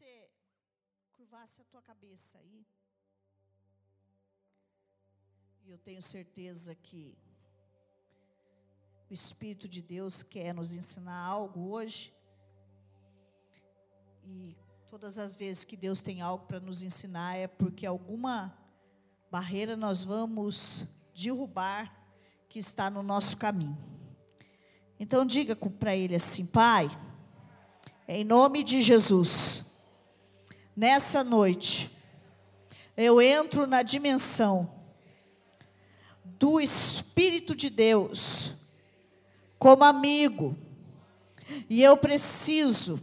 você curvasse a tua cabeça aí. E eu tenho certeza que o Espírito de Deus quer nos ensinar algo hoje. E todas as vezes que Deus tem algo para nos ensinar é porque alguma barreira nós vamos derrubar que está no nosso caminho. Então diga para ele assim, Pai, em nome de Jesus, nessa noite, eu entro na dimensão do Espírito de Deus como amigo, e eu preciso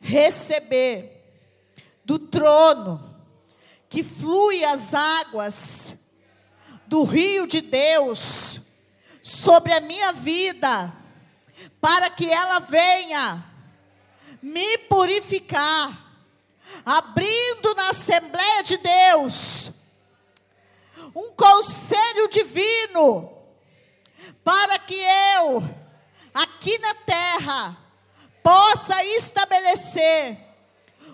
receber do trono que flui as águas do rio de Deus sobre a minha vida, para que ela venha me purificar, abrindo na Assembleia de Deus um conselho divino, para que eu, aqui na terra, possa estabelecer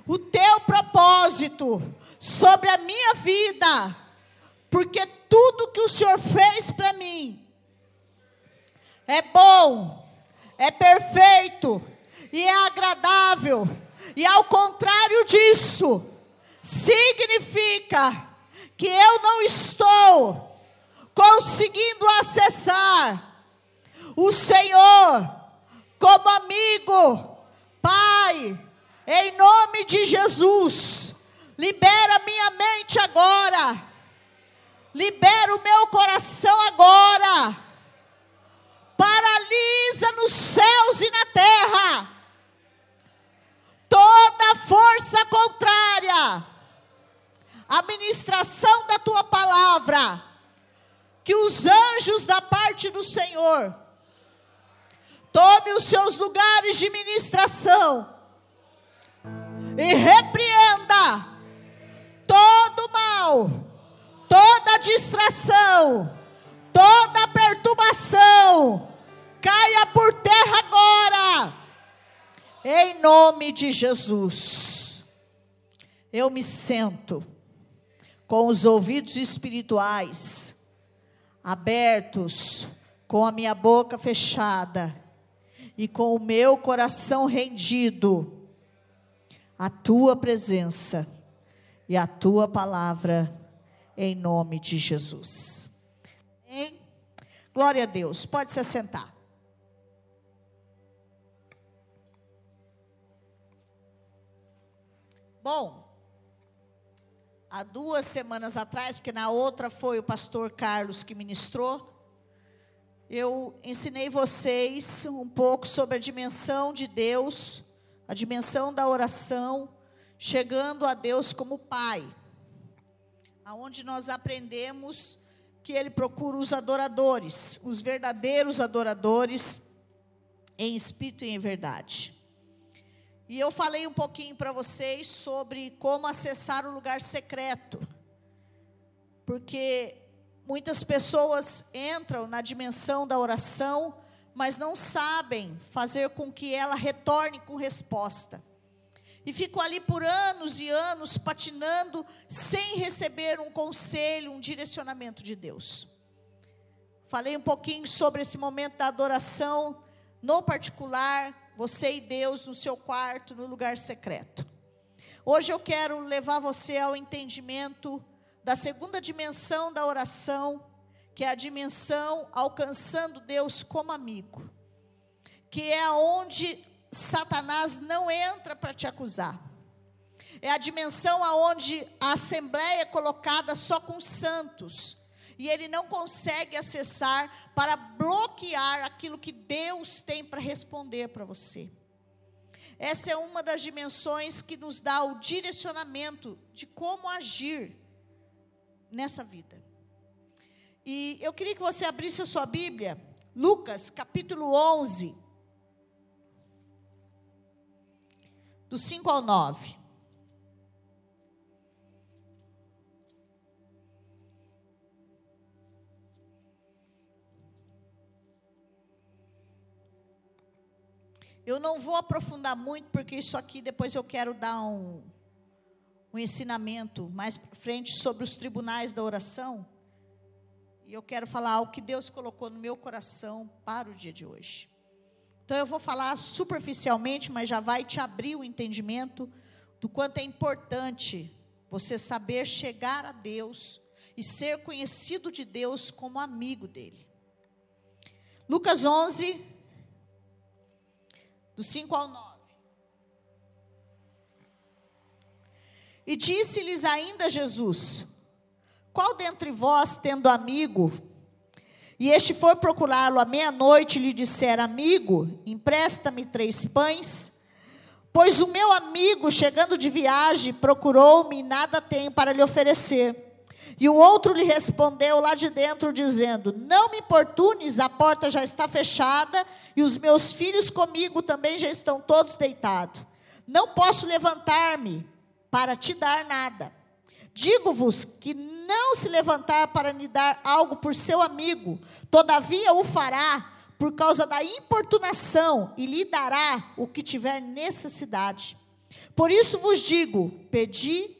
o teu propósito sobre a minha vida, porque tudo que o Senhor fez para mim é bom, é perfeito e é agradável, e ao contrário disso, significa que eu não estou conseguindo acessar o Senhor como amigo, Pai, em nome de Jesus, libera minha mente agora, libera o meu coração agora, paralisa nos céus e na terra toda força contrária. À ministração da tua palavra, que os anjos da parte do Senhor tome os seus lugares de ministração e repreenda todo mal, toda distração, toda perturbação, caia por terra agora, em nome de Jesus. Eu me sento com os ouvidos espirituais abertos, com a minha boca fechada e com o meu coração rendido à tua presença e à tua palavra, em nome de Jesus. Glória a Deus, pode se assentar. Bom, há duas semanas atrás, porque na outra foi o pastor Carlos que ministrou, eu ensinei vocês um pouco sobre a dimensão de Deus, a dimensão da oração, chegando a Deus como Pai, aonde nós aprendemos que Ele procura os adoradores, os verdadeiros adoradores, em espírito e em verdade. E eu falei um pouquinho para vocês sobre como acessar o lugar secreto, porque Muitas pessoas entram na dimensão da oração, mas não sabem fazer com que ela retorne com resposta. E ficam ali por anos e anos patinando, sem receber um conselho, um direcionamento de Deus. Falei um pouquinho sobre esse momento da adoração, no particular, você e Deus no seu quarto, no lugar secreto. Hoje eu quero levar você ao entendimento da segunda dimensão da oração, que é a dimensão alcançando Deus como amigo, que é onde Satanás não entra para te acusar. É a dimensão aonde a assembleia é colocada só com santos e ele não consegue acessar para bloquear aquilo que Deus tem para responder para você. Essa é uma das dimensões que nos dá o direcionamento de como agir nessa vida. E eu queria que você abrisse a sua Bíblia, Lucas capítulo 11, do 5 ao 9. Eu não vou aprofundar muito, porque isso aqui depois eu quero dar um, um ensinamento mais para frente sobre os tribunais da oração. E eu quero falar o que Deus colocou no meu coração para o dia de hoje. Então eu vou falar superficialmente, mas já vai te abrir o entendimento do quanto é importante você saber chegar a Deus e ser conhecido de Deus como amigo dele. Lucas 11, do 5 ao 9. E disse-lhes ainda Jesus: Qual dentre vós, tendo amigo, e este foi procurá-lo à meia-noite lhe disser: Amigo, empresta-me três pães. Pois o meu amigo, chegando de viagem, procurou-me e nada tenho para lhe oferecer. E o outro lhe respondeu lá de dentro, dizendo: Não me importunes, a porta já está fechada e os meus filhos comigo também já estão todos deitados. Não posso levantar-me para te dar nada. Digo-vos que não se levantar para lhe dar algo por seu amigo, todavia o fará por causa da importunação e lhe dará o que tiver necessidade. Por isso vos digo: pedi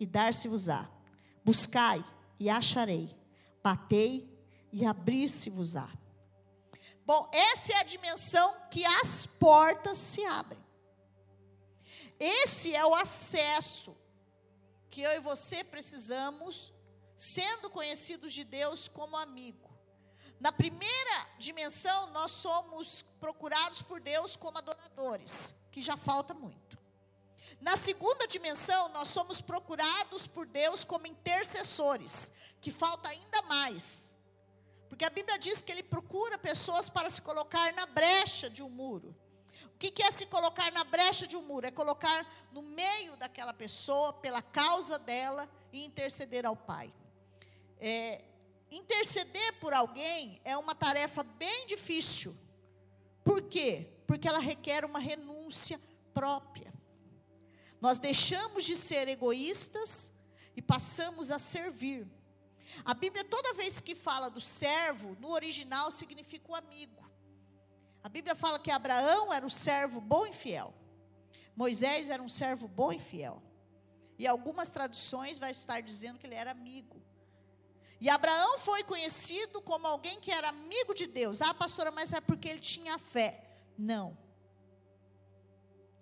e dar-se-vos-á, buscai e acharei, batei e abrir-se-vos-á. Bom, essa é a dimensão que as portas se abrem. Esse é o acesso que eu e você precisamos, sendo conhecidos de Deus como amigo. Na primeira dimensão, nós somos procurados por Deus como adoradores, que já falta muito. Na segunda dimensão, nós somos procurados por Deus como intercessores, que falta ainda mais. Porque a Bíblia diz que ele procura pessoas para se colocar na brecha de um muro. O que, é se colocar na brecha de um muro? É colocar no meio daquela pessoa, pela causa dela, e interceder ao Pai. É, interceder por alguém é uma tarefa bem difícil. Por quê? Porque ela requer uma renúncia própria. Nós deixamos de ser egoístas e passamos a servir. A Bíblia, toda vez que fala do servo, no original significa o amigo. A Bíblia fala que Abraão era um servo bom e fiel. Moisés era um servo bom e fiel. E algumas traduções vai estar dizendo que ele era amigo. E Abraão foi conhecido como alguém que era amigo de Deus. Ah, pastora, mas é porque ele tinha fé. Não.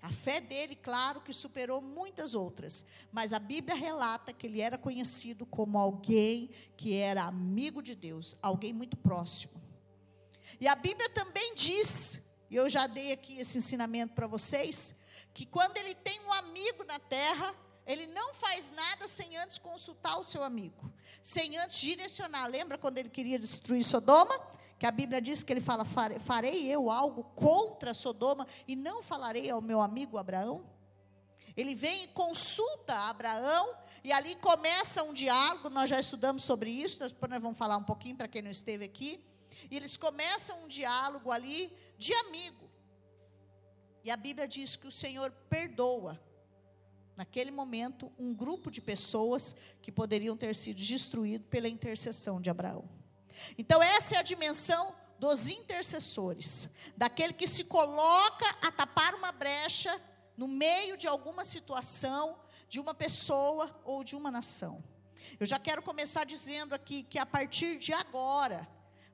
A fé dele, claro, que superou muitas outras. Mas a Bíblia relata que ele era conhecido como alguém que era amigo de Deus, alguém muito próximo. E a Bíblia também diz, e eu já dei aqui esse ensinamento para vocês, que quando ele tem um amigo na terra, ele não faz nada sem antes consultar o seu amigo, sem antes direcionar. Lembra quando ele queria destruir Sodoma? Que a Bíblia diz que ele fala: Farei eu algo contra Sodoma e não falarei ao meu amigo Abraão? Ele vem e consulta Abraão, e ali começa um diálogo. Nós já estudamos sobre isso, depois nós vamos falar um pouquinho para quem não esteve aqui. E eles começam um diálogo ali de amigo. E a Bíblia diz que o Senhor perdoa, naquele momento, um grupo de pessoas que poderiam ter sido destruídos pela intercessão de Abraão. Então, essa é a dimensão dos intercessores, daquele que se coloca a tapar uma brecha no meio de alguma situação, de uma pessoa ou de uma nação. Eu já quero começar dizendo aqui que a partir de agora,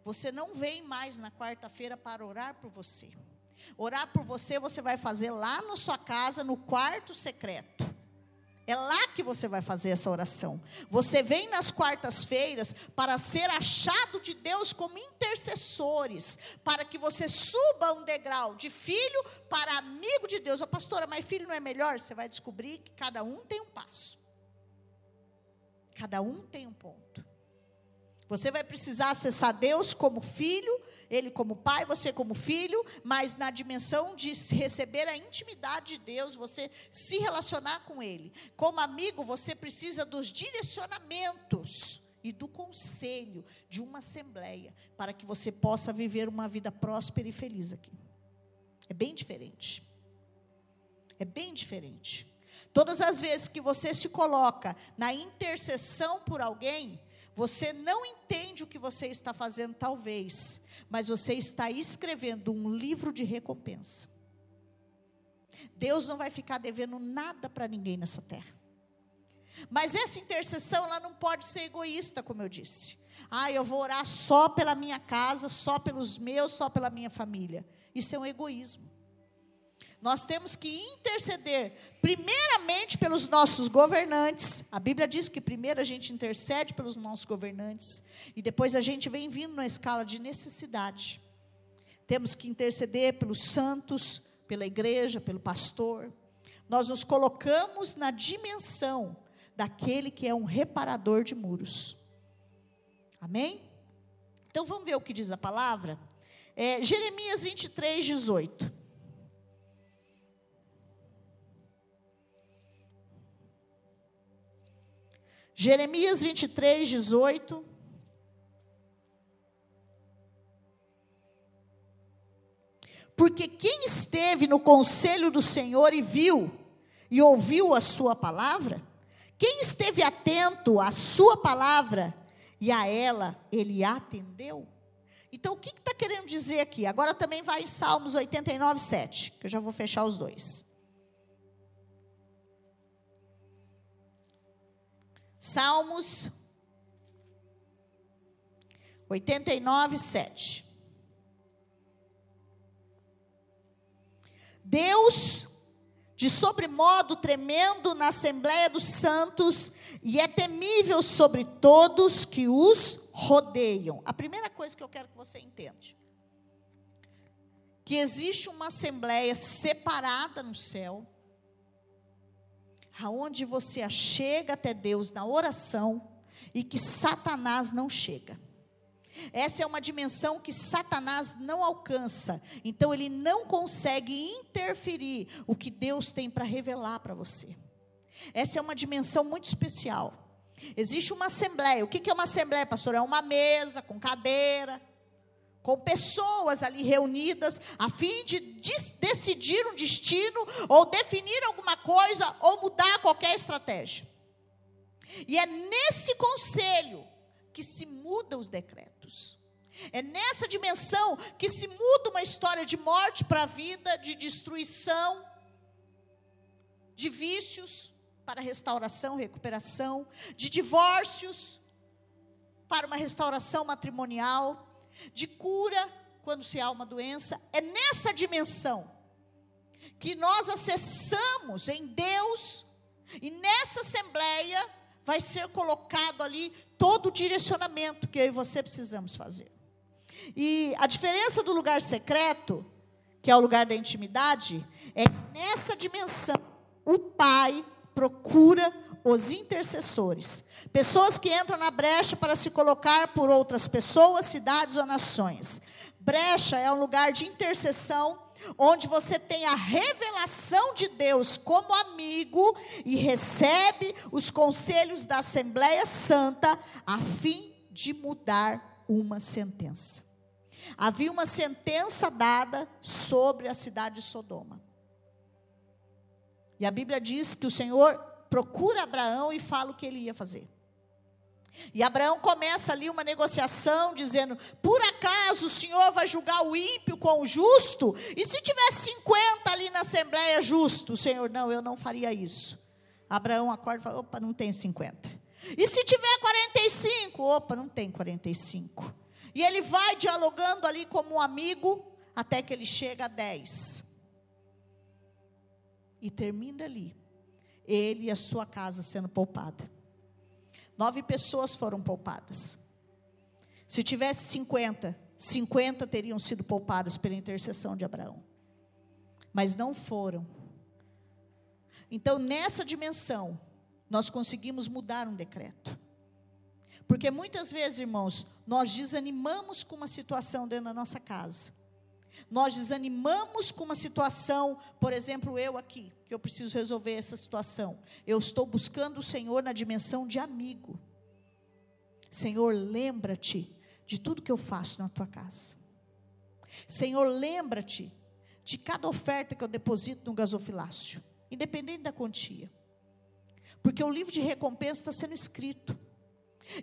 você não vem mais na quarta-feira para orar por você. Orar por você, você vai fazer lá na sua casa, no quarto secreto. É lá que você vai fazer essa oração. Você vem nas quartas-feiras para ser achado de Deus como intercessores, para que você suba um degrau de filho para amigo de Deus. Ô pastora, mas filho não é melhor? Você vai descobrir que cada um tem um passo. Cada um tem um ponto. Você vai precisar acessar Deus como filho, Ele como pai, você como filho, mas na dimensão de receber a intimidade de Deus, você se relacionar com Ele. Como amigo, você precisa dos direcionamentos e do conselho de uma assembleia, para que você possa viver uma vida próspera e feliz aqui. É bem diferente. É bem diferente. Todas as vezes que você se coloca na intercessão por alguém, você não entende o que você está fazendo, talvez, mas você está escrevendo um livro de recompensa. Deus não vai ficar devendo nada para ninguém nessa terra. Mas essa intercessão, ela não pode ser egoísta, como eu disse. Ah, eu vou orar só pela minha casa, só pelos meus, só pela minha família. Isso é um egoísmo. Nós temos que interceder, primeiramente pelos nossos governantes. A Bíblia diz que primeiro a gente intercede pelos nossos governantes, e depois a gente vem vindo na escala de necessidade. Temos que interceder pelos santos, pela igreja, pelo pastor. Nós nos colocamos na dimensão daquele que é um reparador de muros. Amém? Então vamos ver o que diz a palavra? É, Jeremias 23, 18. Jeremias 23, 18. Porque quem esteve no conselho do Senhor e viu, e ouviu a sua palavra, quem esteve atento à sua palavra e a ela ele atendeu? Então, o que está que querendo dizer aqui? Agora também vai em Salmos 89, 7, que eu já vou fechar os dois. Salmos 89, 7. Deus de sobremodo tremendo na Assembleia dos Santos, e é temível sobre todos que os rodeiam. A primeira coisa que eu quero que você entenda: que existe uma Assembleia separada no céu, aonde você chega até Deus na oração, e que Satanás não chega. Essa é uma dimensão que Satanás não alcança. Então ele não consegue interferir o que Deus tem para revelar para você. Essa é uma dimensão muito especial. Existe uma assembleia. O que é uma assembleia, pastor? É uma mesa com cadeira, com pessoas ali reunidas, a fim de decidir um destino, ou definir alguma coisa, ou mudar qualquer estratégia. E é nesse conselho que se mudam os decretos. É nessa dimensão que se muda uma história de morte para a vida, de destruição, de vícios para restauração, recuperação, de divórcios para uma restauração matrimonial, de cura quando se há uma doença. É nessa dimensão que nós acessamos em Deus e nessa assembleia vai ser colocado ali todo o direcionamento que eu e você precisamos fazer. E a diferença do lugar secreto, que é o lugar da intimidade, é nessa dimensão o Pai procura os intercessores, pessoas que entram na brecha para se colocar por outras pessoas, cidades ou nações. Brecha é um lugar de intercessão onde você tem a revelação de Deus como amigo e recebe os conselhos da Assembleia Santa a fim de mudar uma sentença. Havia uma sentença dada sobre a cidade de Sodoma. E a Bíblia diz que o Senhor procura Abraão e fala o que ele ia fazer. E Abraão começa ali uma negociação, dizendo: por acaso o Senhor vai julgar o ímpio com o justo? E se tivesse 50 ali na Assembleia justo? O Senhor, não, eu não faria isso. Abraão acorda e fala: opa, não tem 50. E se tiver 45? Opa, não tem 45. E ele vai dialogando ali como um amigo, até que ele chega a 10. E termina ali, ele e a sua casa sendo poupada. Nove pessoas foram poupadas. Se tivesse 50, 50 teriam sido poupadas pela intercessão de Abraão. Mas não foram. Então, nessa dimensão, nós conseguimos mudar um decreto. Porque muitas vezes, irmãos, nós desanimamos com uma situação dentro da nossa casa. Nós desanimamos com uma situação, por exemplo, eu aqui, que eu preciso resolver essa situação. Eu estou buscando o Senhor na dimensão de amigo. Senhor, lembra-te de tudo que eu faço na tua casa. Senhor, lembra-te de cada oferta que eu deposito no gasofilácio, independente da quantia. Porque o livro de recompensa está sendo escrito.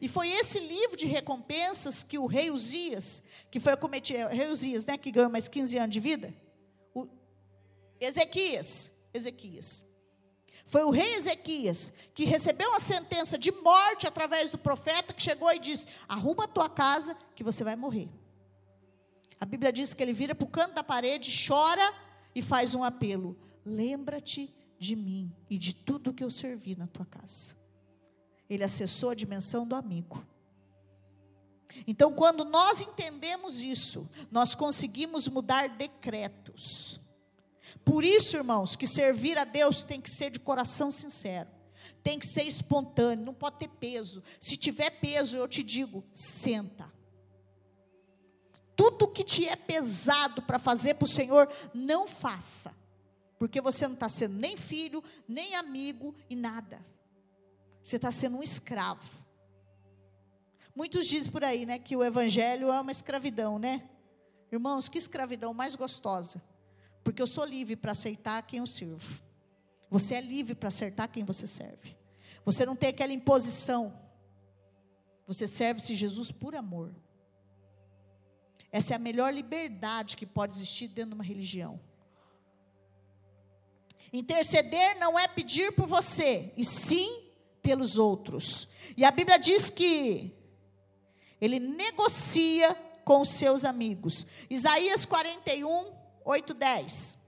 E foi esse livro de recompensas que o rei Uzias, que foi acometido, rei Uzias, né, que ganhou mais 15 anos de vida, o, Ezequias, Ezequias. Foi o rei Ezequias que recebeu uma sentença de morte através do profeta que chegou e disse: Arruma a tua casa que você vai morrer. A Bíblia diz que ele vira para o canto da parede, chora e faz um apelo: Lembra-te de mim e de tudo que eu servi na tua casa. Ele acessou a dimensão do amigo. Então, quando nós entendemos isso, nós conseguimos mudar decretos. Por isso, irmãos, que servir a Deus tem que ser de coração sincero, tem que ser espontâneo, não pode ter peso. Se tiver peso, eu te digo, senta. Tudo que te é pesado para fazer para o Senhor, não faça, porque você não está sendo nem filho, nem amigo e nada. Você está sendo um escravo. Muitos dizem por aí, né, que o evangelho é uma escravidão, né? Irmãos, que escravidão mais gostosa. Porque eu sou livre para aceitar quem eu sirvo. Você é livre para acertar quem você serve. Você não tem aquela imposição. Você serve-se Jesus por amor. Essa é a melhor liberdade que pode existir dentro de uma religião. Interceder não é pedir por você, e sim pelos outros. E a Bíblia diz que ele negocia com os seus amigos. Isaías 41, 8, 10.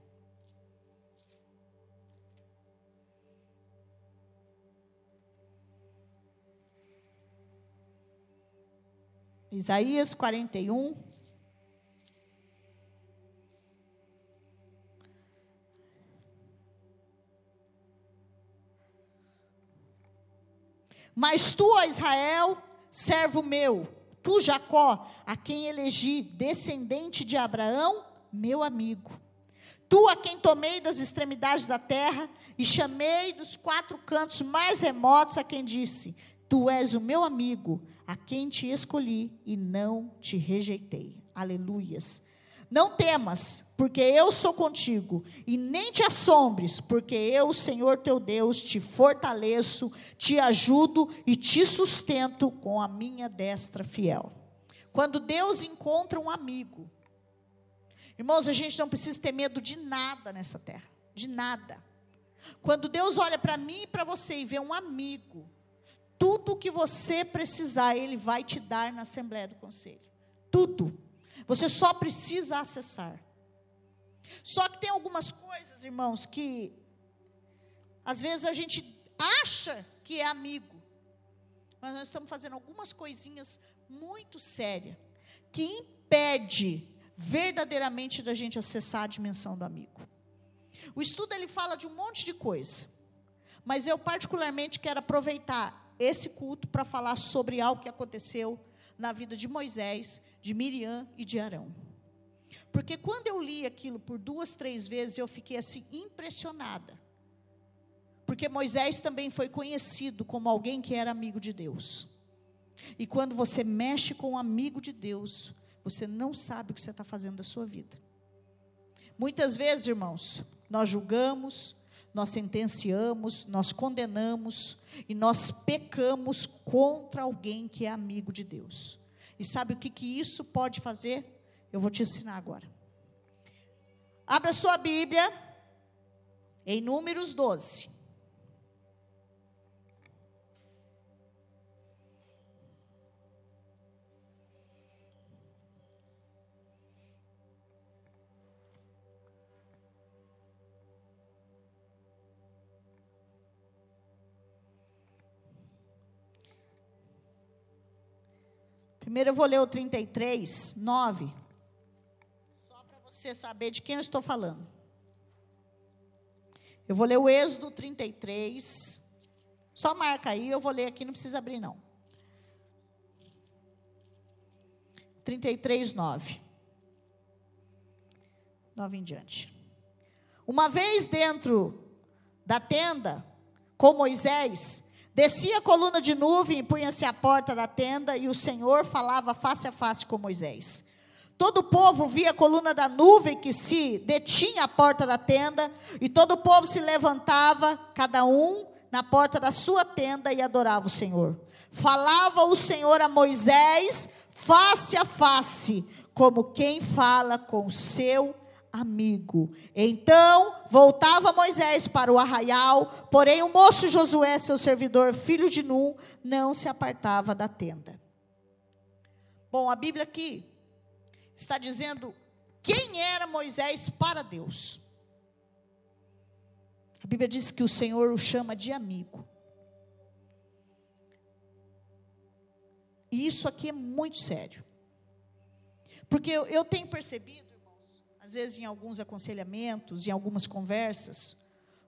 Isaías 41. Mas tu, ó Israel, servo meu, tu, Jacó, a quem elegi descendente de Abraão, meu amigo. Tu, a quem tomei das extremidades da terra e chamei dos quatro cantos mais remotos, a quem disse: Tu és o meu amigo, a quem te escolhi e não te rejeitei. Aleluias. Não temas, porque eu sou contigo, e nem te assombres, porque eu, Senhor teu Deus, te fortaleço, te ajudo e te sustento com a minha destra fiel. Quando Deus encontra um amigo, irmãos, a gente não precisa ter medo de nada nessa terra, de nada. Quando Deus olha para mim e para você e vê um amigo, tudo que você precisar, Ele vai te dar na Assembleia do Conselho. Tudo. Você só precisa acessar. Só que tem algumas coisas, irmãos, que às vezes a gente acha que é amigo, mas nós estamos fazendo algumas coisinhas muito sérias que impede verdadeiramente da gente acessar a dimensão do amigo. O estudo ele fala de um monte de coisa, mas eu particularmente quero aproveitar esse culto para falar sobre algo que aconteceu na vida de Moisés de Miriam e de Arão. Porque quando eu li aquilo por duas, três vezes, eu fiquei assim impressionada. Porque Moisés também foi conhecido como alguém que era amigo de Deus. E quando você mexe com um amigo de Deus, você não sabe o que você está fazendo da sua vida. Muitas vezes, irmãos, nós julgamos, nós sentenciamos, nós condenamos e nós pecamos contra alguém que é amigo de Deus. E sabe o que, que isso pode fazer? Eu vou te ensinar agora. Abra sua Bíblia em Números 12. Primeiro eu vou ler o 33, 9. Só para você saber de quem eu estou falando. Eu vou ler o Êxodo 33. Só marca aí, eu vou ler aqui, não precisa abrir não. 33, 9. 9 em diante. Uma vez dentro da tenda, com Moisés, Descia a coluna de nuvem e punha-se à porta da tenda, e o Senhor falava face a face com Moisés. Todo o povo via a coluna da nuvem que se detinha à porta da tenda, e todo o povo se levantava, cada um na porta da sua tenda, e adorava o Senhor. Falava o Senhor a Moisés face a face, como quem fala com seu amigo. Então voltava Moisés para o arraial, porém o moço Josué, seu servidor, filho de Num, não se apartava da tenda. Bom, a Bíblia aqui está dizendo quem era Moisés para Deus. A Bíblia diz que o Senhor o chama de amigo. E isso aqui é muito sério. Porque eu, eu tenho percebido, às vezes em alguns aconselhamentos, em algumas conversas,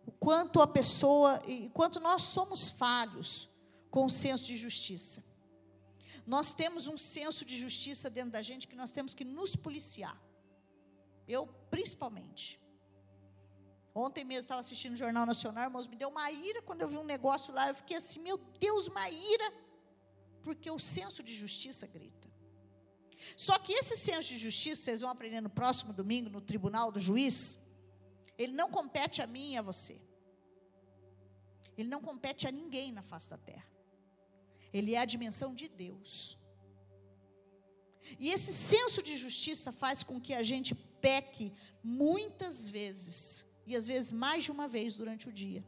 o quanto a pessoa, e quanto nós somos falhos com o senso de justiça. Nós temos um senso de justiça dentro da gente que nós temos que nos policiar. Eu, principalmente. Ontem mesmo estava assistindo o Jornal Nacional, irmãos, me deu uma ira quando eu vi um negócio lá. Eu fiquei assim, meu Deus, uma ira. Porque o senso de justiça grita. Só que esse senso de justiça, vocês vão aprender no próximo domingo, no tribunal do juiz, ele não compete a mim e a você. Ele não compete a ninguém na face da terra. Ele é a dimensão de Deus. E esse senso de justiça faz com que a gente peque muitas vezes, e às vezes mais de uma vez durante o dia.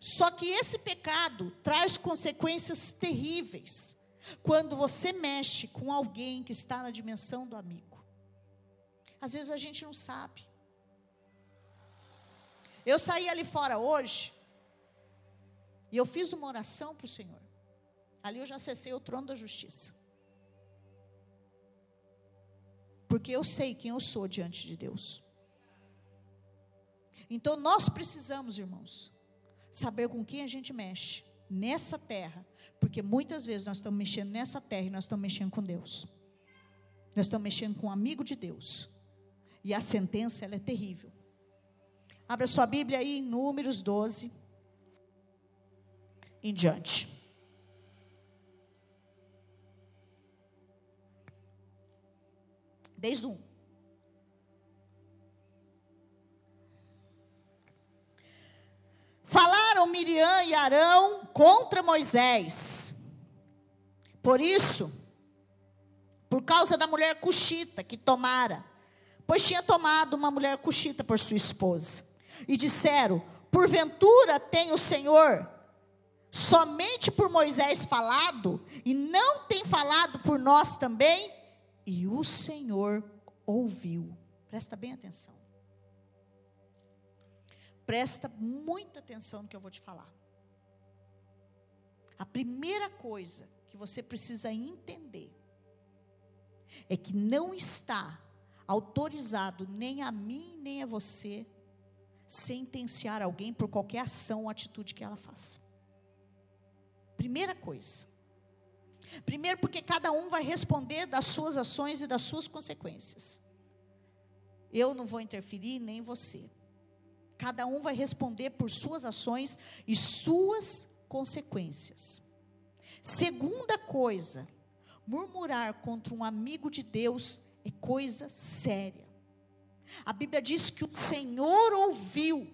Só que esse pecado traz consequências terríveis quando você mexe com alguém que está na dimensão do amigo. Às vezes a gente não sabe. Eu saí ali fora hoje e eu fiz uma oração para o Senhor. Ali eu já acessei o trono da justiça. Porque eu sei quem eu sou diante de Deus. Então nós precisamos, irmãos, saber com quem a gente mexe nessa terra, porque muitas vezes nós estamos mexendo nessa terra e nós estamos mexendo com Deus. Nós estamos mexendo com um amigo de Deus. E a sentença ela é terrível. Abra sua Bíblia aí em Números 12 em diante. Desde um. Falaram Miriam e Arão contra Moisés. Por isso, por causa da mulher cuxita que tomara, pois tinha tomado uma mulher cuxita por sua esposa. E disseram: Porventura tem o Senhor somente por Moisés falado, e não tem falado por nós também? E o Senhor ouviu. Presta bem atenção. Presta muita atenção no que eu vou te falar. A primeira coisa que você precisa entender é que não está autorizado nem a mim nem a você sentenciar alguém por qualquer ação ou atitude que ela faça. Primeira coisa. Primeiro, porque cada um vai responder das suas ações e das suas consequências. Eu não vou interferir, nem você. Cada um vai responder por suas ações e suas consequências. Segunda coisa, murmurar contra um amigo de Deus é coisa séria. A Bíblia diz que o Senhor ouviu.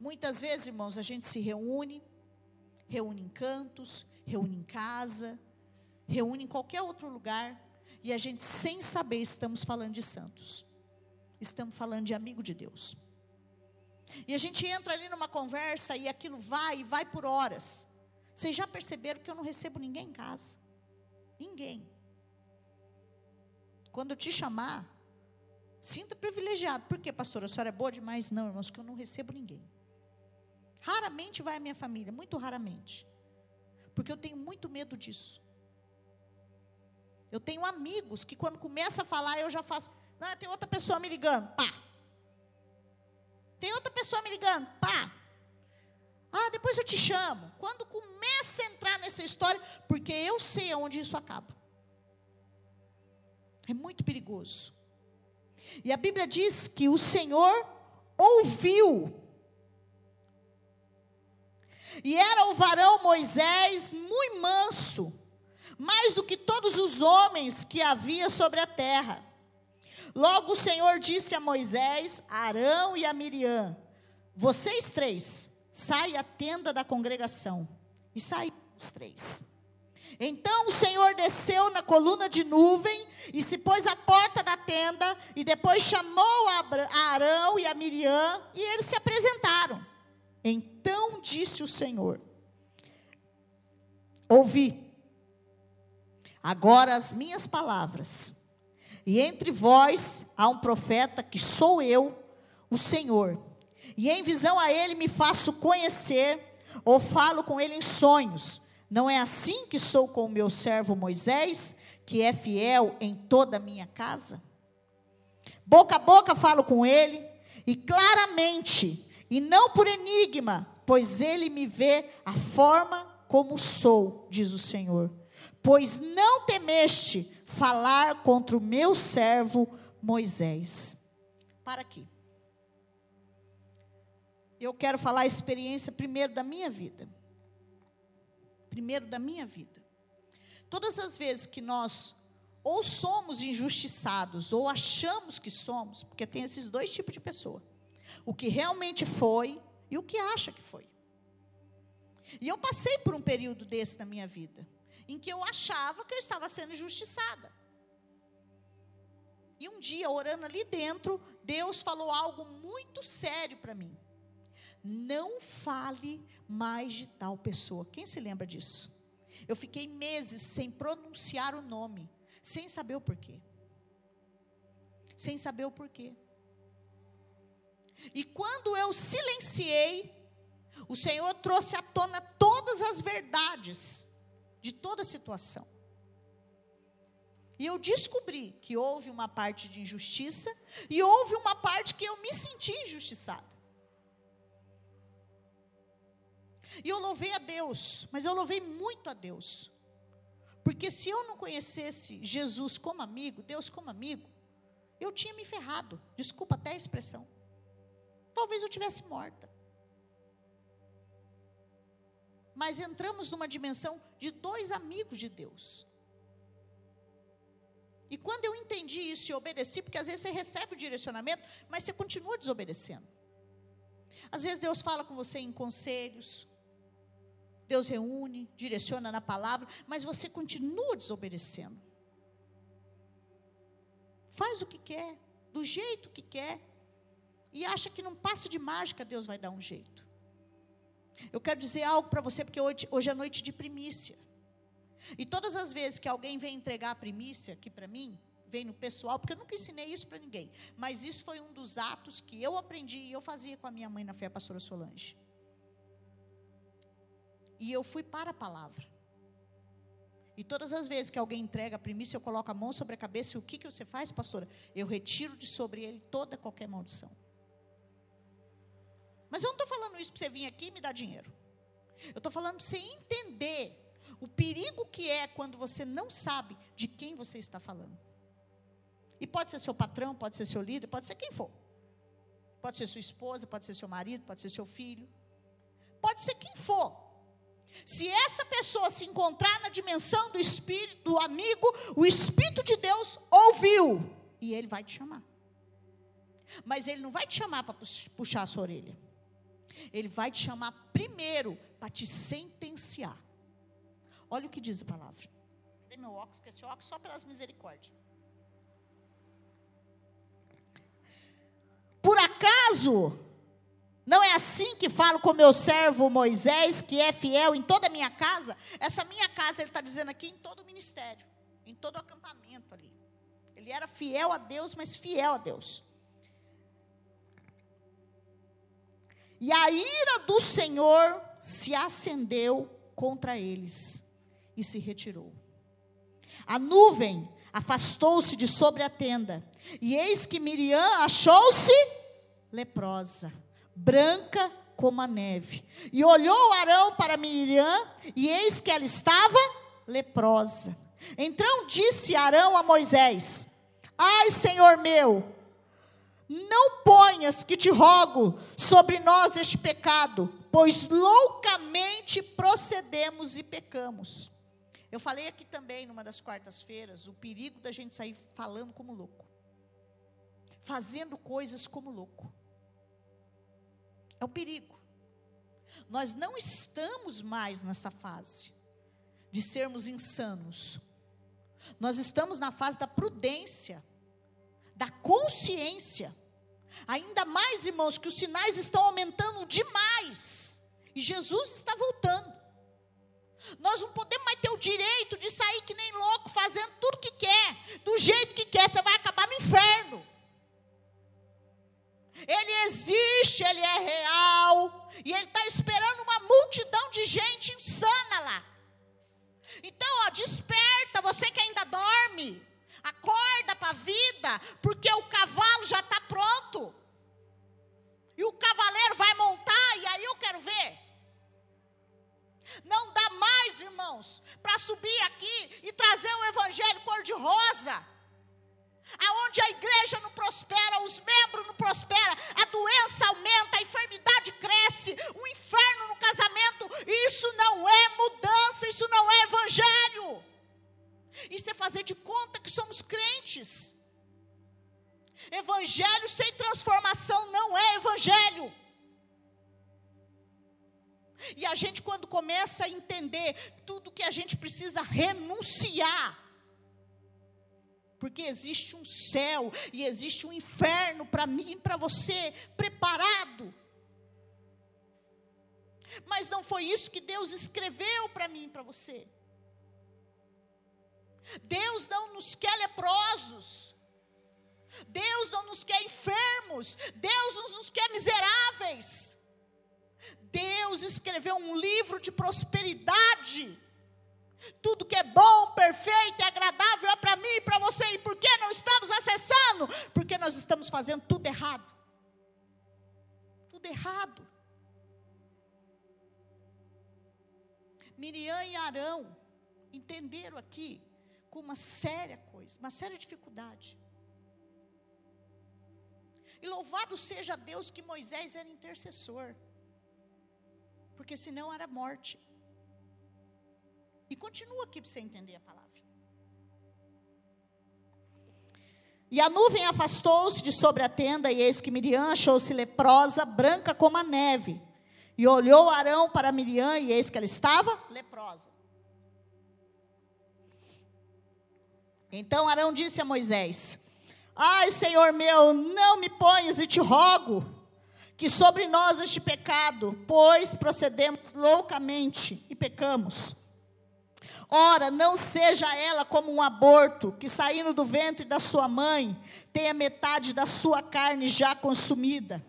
Muitas vezes, irmãos, a gente se reúne, reúne em cantos, reúne em casa, reúne em qualquer outro lugar, e a gente, sem saber, estamos falando de santos. Estamos falando de amigo de Deus. E a gente entra ali numa conversa e aquilo vai e vai por horas. Vocês já perceberam que eu não recebo ninguém em casa? Ninguém. Quando eu te chamar, sinta privilegiado. Por quê, pastora? A senhora é boa demais? Não, irmãos, que eu não recebo ninguém. Raramente vai a minha família, muito raramente. Porque eu tenho muito medo disso. Eu tenho amigos que quando começa a falar, eu já faço. Não, tem outra pessoa me ligando. Pá. Tem outra pessoa me ligando. Pá. Ah, depois eu te chamo. Quando começa a entrar nessa história, porque eu sei aonde isso acaba. É muito perigoso. E a Bíblia diz que o Senhor ouviu. E era o varão Moisés muito manso mais do que todos os homens que havia sobre a terra. Logo o Senhor disse a Moisés, a Arão e a Miriam: Vocês três, saem à tenda da congregação. E saíram os três. Então o Senhor desceu na coluna de nuvem e se pôs à porta da tenda, e depois chamou a Arão e a Miriam, e eles se apresentaram. Então disse o Senhor: Ouvi agora as minhas palavras, e entre vós há um profeta que sou eu, o Senhor, e em visão a ele me faço conhecer, ou falo com ele em sonhos não é assim que sou com o meu servo Moisés, que é fiel em toda a minha casa? Boca a boca falo com ele, e claramente, e não por enigma, pois ele me vê a forma como sou, diz o Senhor. Pois não temeste falar contra o meu servo Moisés. Para aqui. Eu quero falar a experiência primeiro da minha vida primeiro da minha vida. Todas as vezes que nós ou somos injustiçados ou achamos que somos, porque tem esses dois tipos de pessoa: o que realmente foi e o que acha que foi. E eu passei por um período desse na minha vida, em que eu achava que eu estava sendo injustiçada. E um dia, orando ali dentro, Deus falou algo muito sério para mim. Não fale mais de tal pessoa. Quem se lembra disso? Eu fiquei meses sem pronunciar o nome, sem saber o porquê. Sem saber o porquê. E quando eu silenciei, o Senhor trouxe à tona todas as verdades de toda a situação. E eu descobri que houve uma parte de injustiça e houve uma parte que eu me senti injustiçada. E eu louvei a Deus, mas eu louvei muito a Deus. Porque se eu não conhecesse Jesus como amigo, Deus como amigo, eu tinha me ferrado. Desculpa até a expressão. Talvez eu tivesse morta. Mas entramos numa dimensão de dois amigos de Deus. E quando eu entendi isso e obedeci, porque às vezes você recebe o direcionamento, mas você continua desobedecendo. Às vezes Deus fala com você em conselhos, Deus reúne, direciona na palavra, mas você continua desobedecendo. Faz o que quer, do jeito que quer, e acha que não passe de mágica, Deus vai dar um jeito. Eu quero dizer algo para você, porque hoje, hoje é noite de primícia. E todas as vezes que alguém vem entregar a primícia aqui para mim, vem no pessoal, porque eu nunca ensinei isso para ninguém, mas isso foi um dos atos que eu aprendi e eu fazia com a minha mãe na fé, a pastora Solange. E eu fui para a palavra. E todas as vezes que alguém entrega a primícia, eu coloco a mão sobre a cabeça, e o que, que você faz, pastora? Eu retiro de sobre ele toda qualquer maldição. Mas eu não estou falando isso para você vir aqui e me dar dinheiro. Eu estou falando para você entender o perigo que é quando você não sabe de quem você está falando. E pode ser seu patrão, pode ser seu líder, pode ser quem for. Pode ser sua esposa, pode ser seu marido, pode ser seu filho. Pode ser quem for. Se essa pessoa se encontrar na dimensão do espírito do amigo, o espírito de Deus ouviu e ele vai te chamar. Mas ele não vai te chamar para puxar a sua orelha. Ele vai te chamar primeiro para te sentenciar. Olha o que diz a palavra. Dei meu óculos, que esse óculos só pelas misericórdias. Por acaso não é assim que falo com meu servo Moisés, que é fiel em toda a minha casa? Essa minha casa, ele está dizendo aqui, em todo o ministério, em todo o acampamento ali. Ele era fiel a Deus, mas fiel a Deus. E a ira do Senhor se acendeu contra eles e se retirou. A nuvem afastou-se de sobre a tenda, e eis que Miriam achou-se leprosa branca como a neve. E olhou Arão para Miriam, e eis que ela estava leprosa. Então disse Arão a Moisés: Ai, Senhor meu, não ponhas que te rogo sobre nós este pecado, pois loucamente procedemos e pecamos. Eu falei aqui também, numa das quartas-feiras, o perigo da gente sair falando como louco, fazendo coisas como louco. É um perigo. Nós não estamos mais nessa fase. de sermos insanos. Nós estamos na fase da prudência, da consciência. Ainda mais, irmãos, que os sinais estão aumentando demais. E Jesus está voltando. Nós não podemos mais ter o direito de sair que nem louco, fazendo tudo que quer, do jeito que quer, você vai acabar no inferno. Ele existe, ele é real, e ele está esperando uma multidão de gente insana lá. Então, ó, desperta, você que ainda dorme, para a vida, porque o cavalo já está pronto. E o cavaleiro vai montar, e aí eu quero ver. Não dá mais, irmãos, para subir aqui e trazer um evangelho cor-de-rosa. Aonde a igreja não prospera, os membros não prosperam, a doença aumenta, a enfermidade cresce, o inferno no casamento, isso não é mudança, isso não é evangelho. Isso é fazer de conta que somos crentes. Evangelho sem transformação não é evangelho. E a gente, quando começa a entender tudo que a gente precisa renunciar, porque existe um céu e existe um inferno para mim e para você preparado. Mas não foi isso que Deus escreveu para mim e para você. Deus não nos quer leprosos. Deus não nos quer enfermos. Deus não nos quer miseráveis. Deus escreveu um livro de prosperidade. Tudo que é bom, perfeito e agradável é para mim e para você. E por que não estamos acessando? Porque nós estamos fazendo tudo errado. Tudo errado. Miriam e Arão entenderam aqui com uma séria coisa, uma séria dificuldade. E louvado seja Deus que Moisés era intercessor porque senão era morte. E continua aqui para você entender a palavra. E a nuvem afastou-se de sobre a tenda, e eis que Miriam achou-se leprosa, branca como a neve. E olhou Arão para Miriam, e eis que ela estava leprosa. Então Arão disse a Moisés: Ai, Senhor meu, não me ponhas e te rogo que sobre nós este pecado, pois procedemos loucamente e pecamos. Ora, não seja ela como um aborto, que saindo do ventre da sua mãe, tenha metade da sua carne já consumida.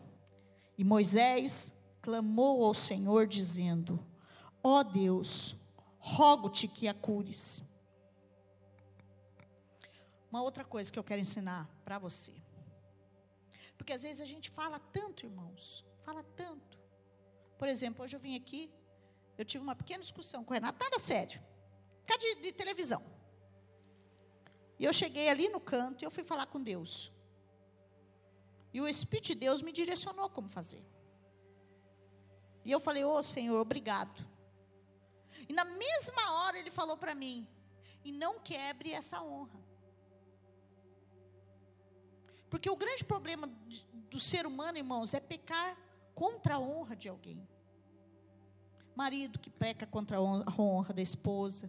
E Moisés clamou ao Senhor, dizendo: Ó oh Deus, rogo-te que a cures. Uma outra coisa que eu quero ensinar para você. Porque às vezes a gente fala tanto, irmãos, fala tanto. Por exemplo, hoje eu vim aqui, eu tive uma pequena discussão com o Renato, nada sério, cá de, de televisão. E eu cheguei ali no canto e eu fui falar com Deus. E o Espírito de Deus me direcionou como fazer. E eu falei, ô oh, Senhor, obrigado. E na mesma hora ele falou para mim, e não quebre essa honra. Porque o grande problema do ser humano, irmãos, é pecar contra a honra de alguém. Marido que peca contra a honra da esposa,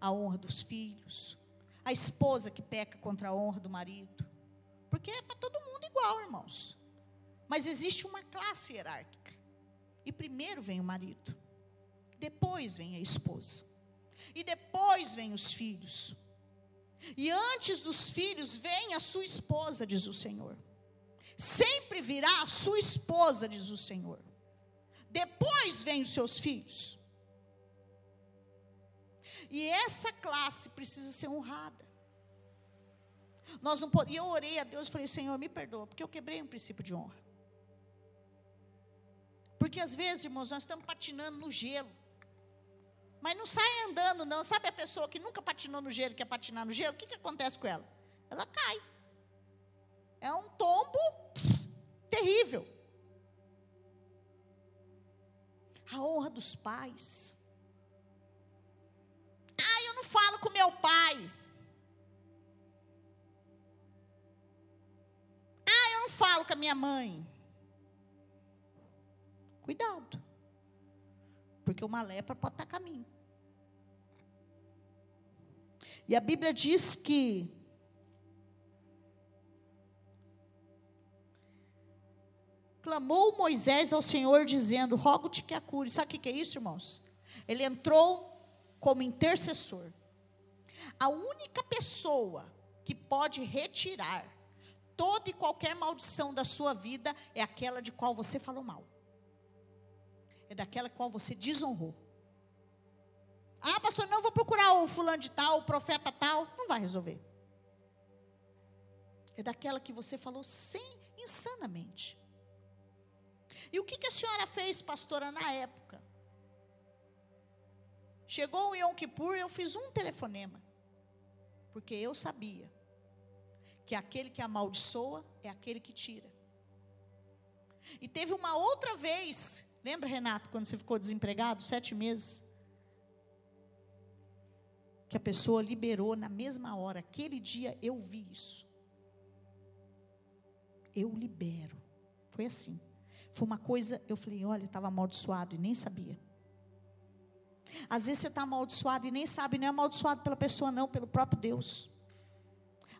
a honra dos filhos. A esposa que peca contra a honra do marido. Porque é para todo mundo igual, irmãos. Mas existe uma classe hierárquica. E primeiro vem o marido. Depois vem a esposa. E depois vem os filhos. E antes dos filhos vem a sua esposa, diz o Senhor. Sempre virá a sua esposa, diz o Senhor. Depois vem os seus filhos. E essa classe precisa ser honrada. Nós não podemos, e eu orei a Deus e falei, Senhor, me perdoa, porque eu quebrei um princípio de honra. Porque às vezes, irmãos, nós estamos patinando no gelo. Mas não sai andando, não. Sabe a pessoa que nunca patinou no gelo, quer patinar no gelo? O que, que acontece com ela? Ela cai. É um tombo terrível. A honra dos pais. Ah, eu não falo com meu pai. Ah, eu não falo com a minha mãe. Cuidado. Porque uma lepra pode estar caminho. E a Bíblia diz que clamou Moisés ao Senhor dizendo: Rogo-te que a cure. Sabe o que é isso, irmãos? Ele entrou como intercessor. A única pessoa que pode retirar toda e qualquer maldição da sua vida é aquela de qual você falou mal. É daquela qual você desonrou. Ah, pastor, não vou procurar o fulano de tal, o profeta tal. Não vai resolver. É daquela que você falou sem, insanamente. E o que, que a senhora fez, pastora, na época? Chegou o Yom Kippur, eu fiz um telefonema. Porque eu sabia que aquele que amaldiçoa é aquele que tira. E teve uma outra vez, lembra, Renato, quando você ficou desempregado, sete meses? Que a pessoa liberou na mesma hora. Aquele dia eu vi isso. Eu libero. Foi assim. Foi uma coisa, eu falei, olha, estava amaldiçoado e nem sabia. Às vezes você está amaldiçoado e nem sabe, não é amaldiçoado pela pessoa, não, pelo próprio Deus.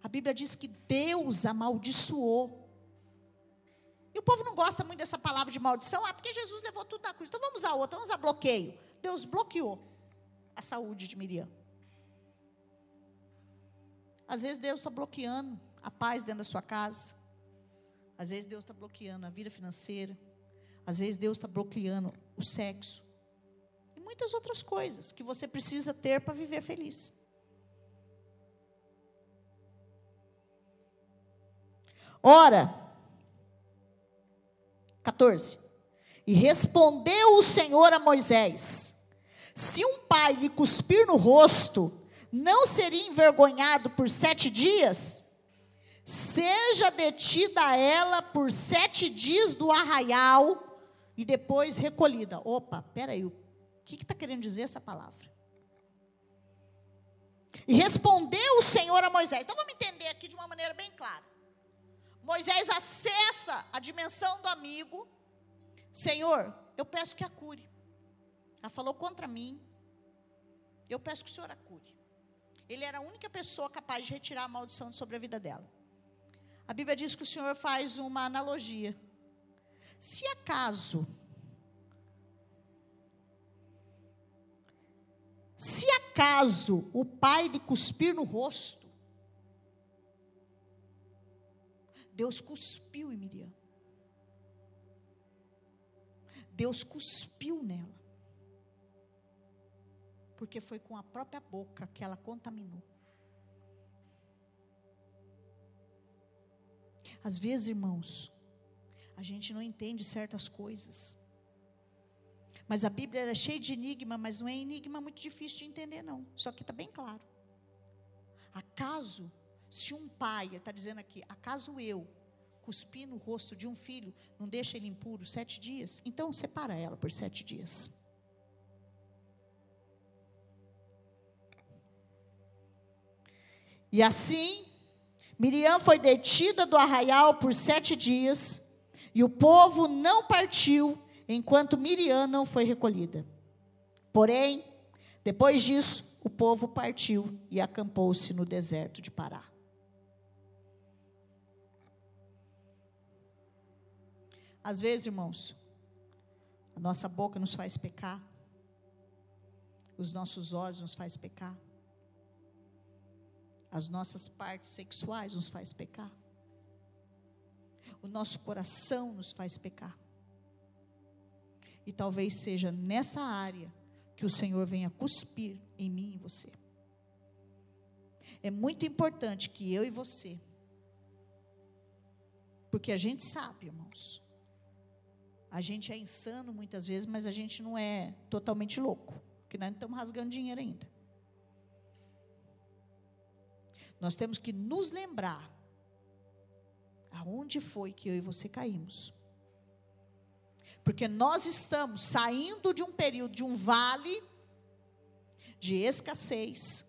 A Bíblia diz que Deus amaldiçoou. E o povo não gosta muito dessa palavra de maldição, ah, porque Jesus levou tudo na cruz. Então vamos usar outra, vamos usar bloqueio. Deus bloqueou a saúde de Miriam. Às vezes Deus está bloqueando a paz dentro da sua casa. Às vezes Deus está bloqueando a vida financeira. Às vezes Deus está bloqueando o sexo. E muitas outras coisas que você precisa ter para viver feliz. Ora, 14. E respondeu o Senhor a Moisés: Se um pai lhe cuspir no rosto, não seria envergonhado por sete dias? seja detida ela por sete dias do arraial e depois recolhida. Opa, peraí, o que está que querendo dizer essa palavra? E respondeu o Senhor a Moisés. Então vamos entender aqui de uma maneira bem clara. Moisés acessa a dimensão do amigo. Senhor, eu peço que a cure. Ela falou contra mim. Eu peço que o Senhor a cure. Ele era a única pessoa capaz de retirar a maldição sobre a vida dela. A Bíblia diz que o Senhor faz uma analogia. Se acaso, se acaso o pai lhe cuspir no rosto, Deus cuspiu em Miriam. Deus cuspiu nela. Porque foi com a própria boca que ela contaminou. Às vezes, irmãos, a gente não entende certas coisas. Mas a Bíblia é cheia de enigma, mas não é enigma muito difícil de entender, não. Só que está bem claro. Acaso, se um pai, está dizendo aqui, acaso eu cuspir no rosto de um filho, não deixa ele impuro sete dias? Então separa ela por sete dias. E assim, Miriam foi detida do arraial por sete dias, e o povo não partiu enquanto Miriam não foi recolhida. Porém, depois disso, o povo partiu e acampou-se no deserto de Pará. Às vezes, irmãos, a nossa boca nos faz pecar, os nossos olhos nos faz pecar, as nossas partes sexuais nos faz pecar. O nosso coração nos faz pecar. E talvez seja nessa área que o Senhor venha cuspir em mim e você. É muito importante que eu e você, porque a gente sabe, irmãos, a gente é insano muitas vezes, mas a gente não é totalmente louco, porque nós não estamos rasgando dinheiro ainda. Nós temos que nos lembrar aonde foi que eu e você caímos. Porque nós estamos saindo de um período, de um vale de escassez,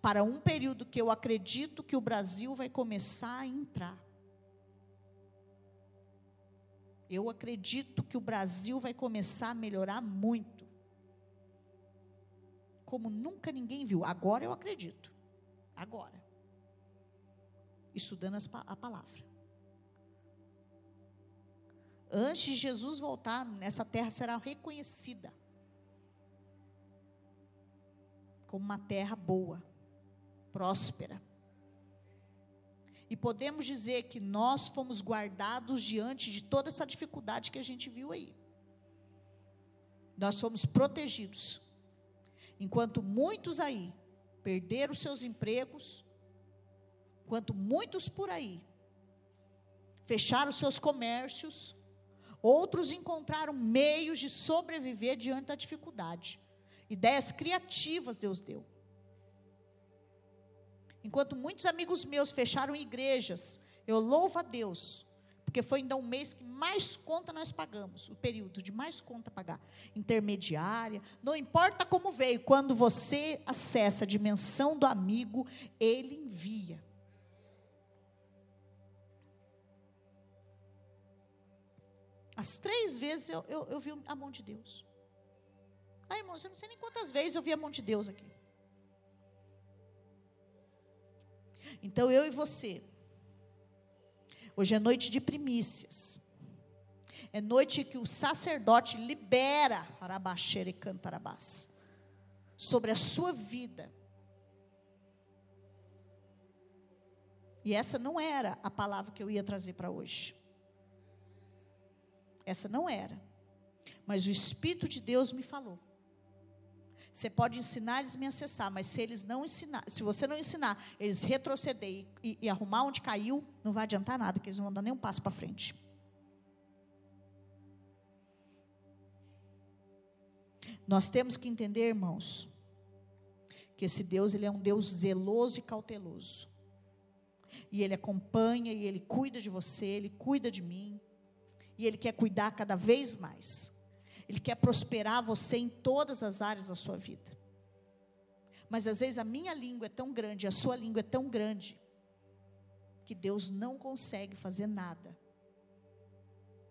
para um período que eu acredito que o Brasil vai começar a entrar. Eu acredito que o Brasil vai começar a melhorar muito. Como nunca ninguém viu. Agora eu acredito. Agora. Estudando a palavra. Antes de Jesus voltar, nessa terra será reconhecida como uma terra boa, próspera. E podemos dizer que nós fomos guardados diante de toda essa dificuldade que a gente viu aí. Nós fomos protegidos. Enquanto muitos aí perderam seus empregos, enquanto muitos por aí fecharam seus comércios, outros encontraram meios de sobreviver diante da dificuldade. Ideias criativas Deus deu. Enquanto muitos amigos meus fecharam igrejas, eu louvo a Deus, porque foi ainda um mês que mais conta nós pagamos, o período de mais conta pagar. Intermediária, não importa como veio, quando você acessa a dimensão do amigo, ele envia. As três vezes eu, eu, eu vi a mão de Deus. Ai, irmãos, eu não sei nem quantas vezes eu vi a mão de Deus aqui. Então eu e você. Hoje é noite de primícias. É noite que o sacerdote libera Arabaxere Cantarabás sobre a sua vida. E essa não era a palavra que eu ia trazer para hoje. Essa não era. Mas o Espírito de Deus me falou. Você pode ensinar eles me acessar, mas se eles não ensinar, se você não ensinar, eles retroceder e, e, e arrumar onde caiu, não vai adiantar nada, que eles não vão dar nem um passo para frente. Nós temos que entender, irmãos, que esse Deus, ele é um Deus zeloso e cauteloso. E ele acompanha e ele cuida de você, ele cuida de mim. E ele quer cuidar cada vez mais. Ele quer prosperar você em todas as áreas da sua vida. Mas às vezes a minha língua é tão grande, a sua língua é tão grande, que Deus não consegue fazer nada.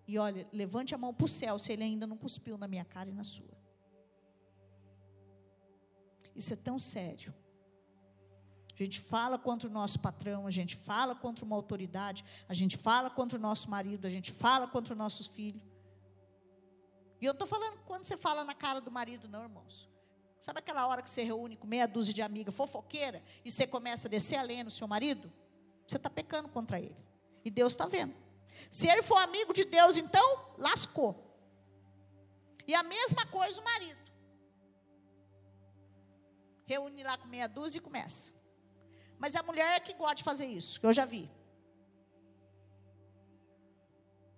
E olha, levante a mão para o céu se ele ainda não cuspiu na minha cara e na sua. Isso é tão sério. A gente fala contra o nosso patrão, a gente fala contra uma autoridade, a gente fala contra o nosso marido, a gente fala contra os nossos filhos. E eu estou falando quando você fala na cara do marido, não, irmãos. Sabe aquela hora que você reúne com meia dúzia de amigas fofoqueira e você começa a descer a lenha no seu marido? Você está pecando contra ele. E Deus está vendo. Se ele for amigo de Deus, então, lascou. E a mesma coisa o marido. Reúne lá com meia dúzia e começa. Mas a mulher é que gosta de fazer isso, que eu já vi.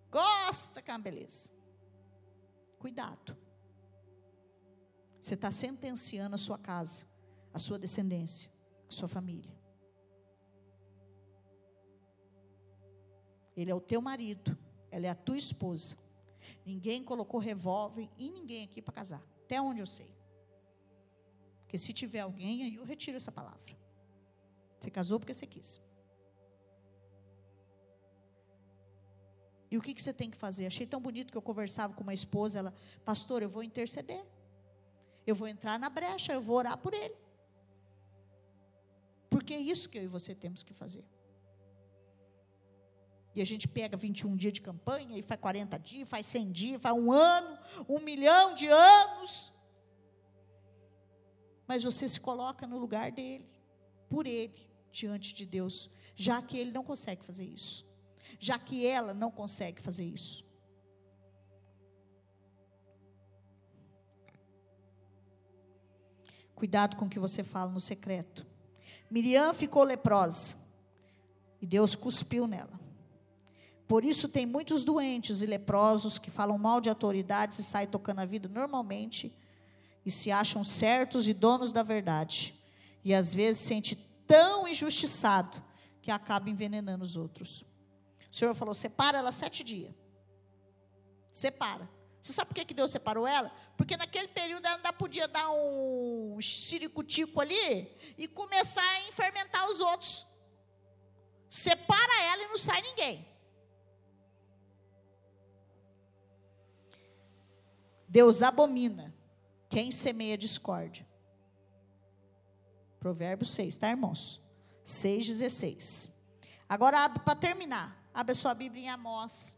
Gosta que é uma beleza. Cuidado. Você está sentenciando a sua casa, a sua descendência, a sua família. Ele é o teu marido, ela é a tua esposa. Ninguém colocou revólver em ninguém aqui para casar, até onde eu sei. Porque se tiver alguém, aí eu retiro essa palavra. Você casou porque você quis. E o que, que você tem que fazer? Achei tão bonito que eu conversava com uma esposa, ela, pastor, eu vou interceder. Eu vou entrar na brecha, eu vou orar por ele. Porque é isso que eu e você temos que fazer. E a gente pega 21 dias de campanha, e faz 40 dias, faz 100 dias, faz um ano, um milhão de anos. Mas você se coloca no lugar dele, por ele, diante de Deus, já que ele não consegue fazer isso já que ela não consegue fazer isso. Cuidado com o que você fala no secreto. Miriam ficou leprosa e Deus cuspiu nela. Por isso tem muitos doentes e leprosos que falam mal de autoridades e saem tocando a vida normalmente e se acham certos e donos da verdade. E às vezes sente tão injustiçado que acaba envenenando os outros. O Senhor falou: separa ela sete dias. Separa. Você sabe por que, que Deus separou ela? Porque naquele período ela ainda podia dar um xiricutico ali e começar a fermentar os outros. Separa ela e não sai ninguém. Deus abomina quem semeia discórdia. Provérbio 6, tá, irmãos? 6,16. Agora, para terminar, abre a sua Bíblia em Amós.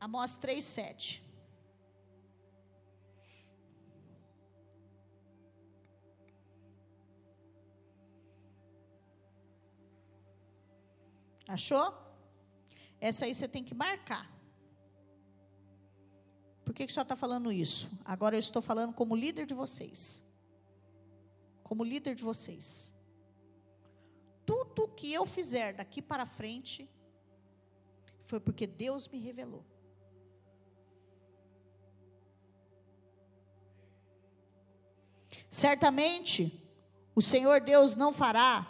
Amós 3, 7. Achou? Essa aí você tem que marcar. Por que, que o senhor está falando isso? Agora eu estou falando como líder de vocês. Como líder de vocês. Tudo que eu fizer daqui para frente foi porque Deus me revelou. Certamente, o Senhor Deus não fará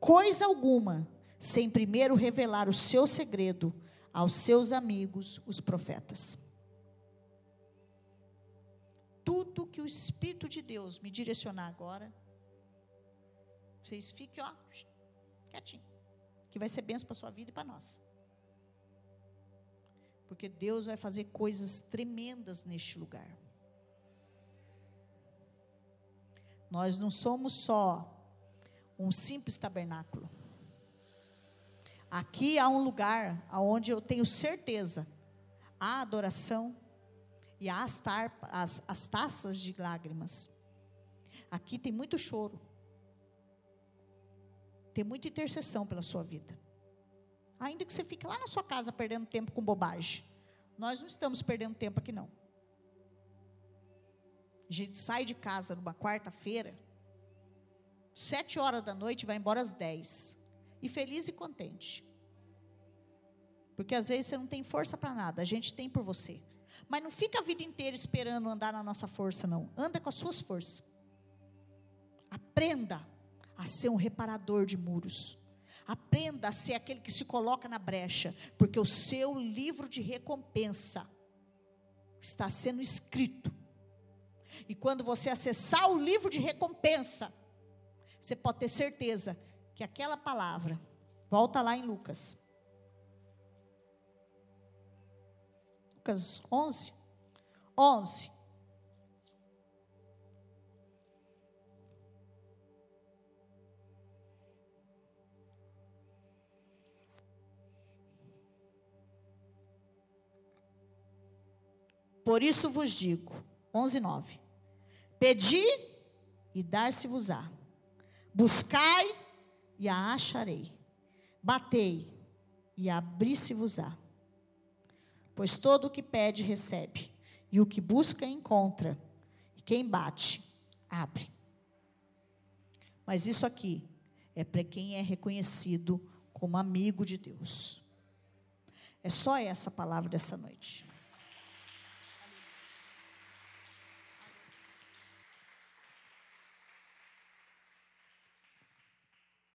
coisa alguma sem primeiro revelar o seu segredo aos seus amigos, os profetas. Tudo que o Espírito de Deus me direcionar agora, vocês fiquem, ó, quietinho, que vai ser benção para a sua vida e para nós. Porque Deus vai fazer coisas tremendas neste lugar. Nós não somos só um simples tabernáculo. Aqui há um lugar onde eu tenho certeza há adoração e as, tarpa, as, as taças de lágrimas. Aqui tem muito choro. Tem muita intercessão pela sua vida. Ainda que você fique lá na sua casa perdendo tempo com bobagem. Nós não estamos perdendo tempo aqui não. A gente sai de casa numa quarta-feira, sete horas da noite, vai embora às dez e feliz e contente. Porque às vezes você não tem força para nada, a gente tem por você. Mas não fica a vida inteira esperando andar na nossa força, não. Anda com as suas forças. Aprenda a ser um reparador de muros. Aprenda a ser aquele que se coloca na brecha, porque o seu livro de recompensa está sendo escrito. E quando você acessar o livro de recompensa, você pode ter certeza que aquela palavra, volta lá em Lucas. Lucas 11. 11. Por isso vos digo, 11, 9. Pedi e dar-se-vos-á. Buscai e a acharei. Batei e abri-se-vos-á. Pois todo o que pede, recebe. E o que busca, encontra. E quem bate, abre. Mas isso aqui é para quem é reconhecido como amigo de Deus. É só essa palavra dessa noite.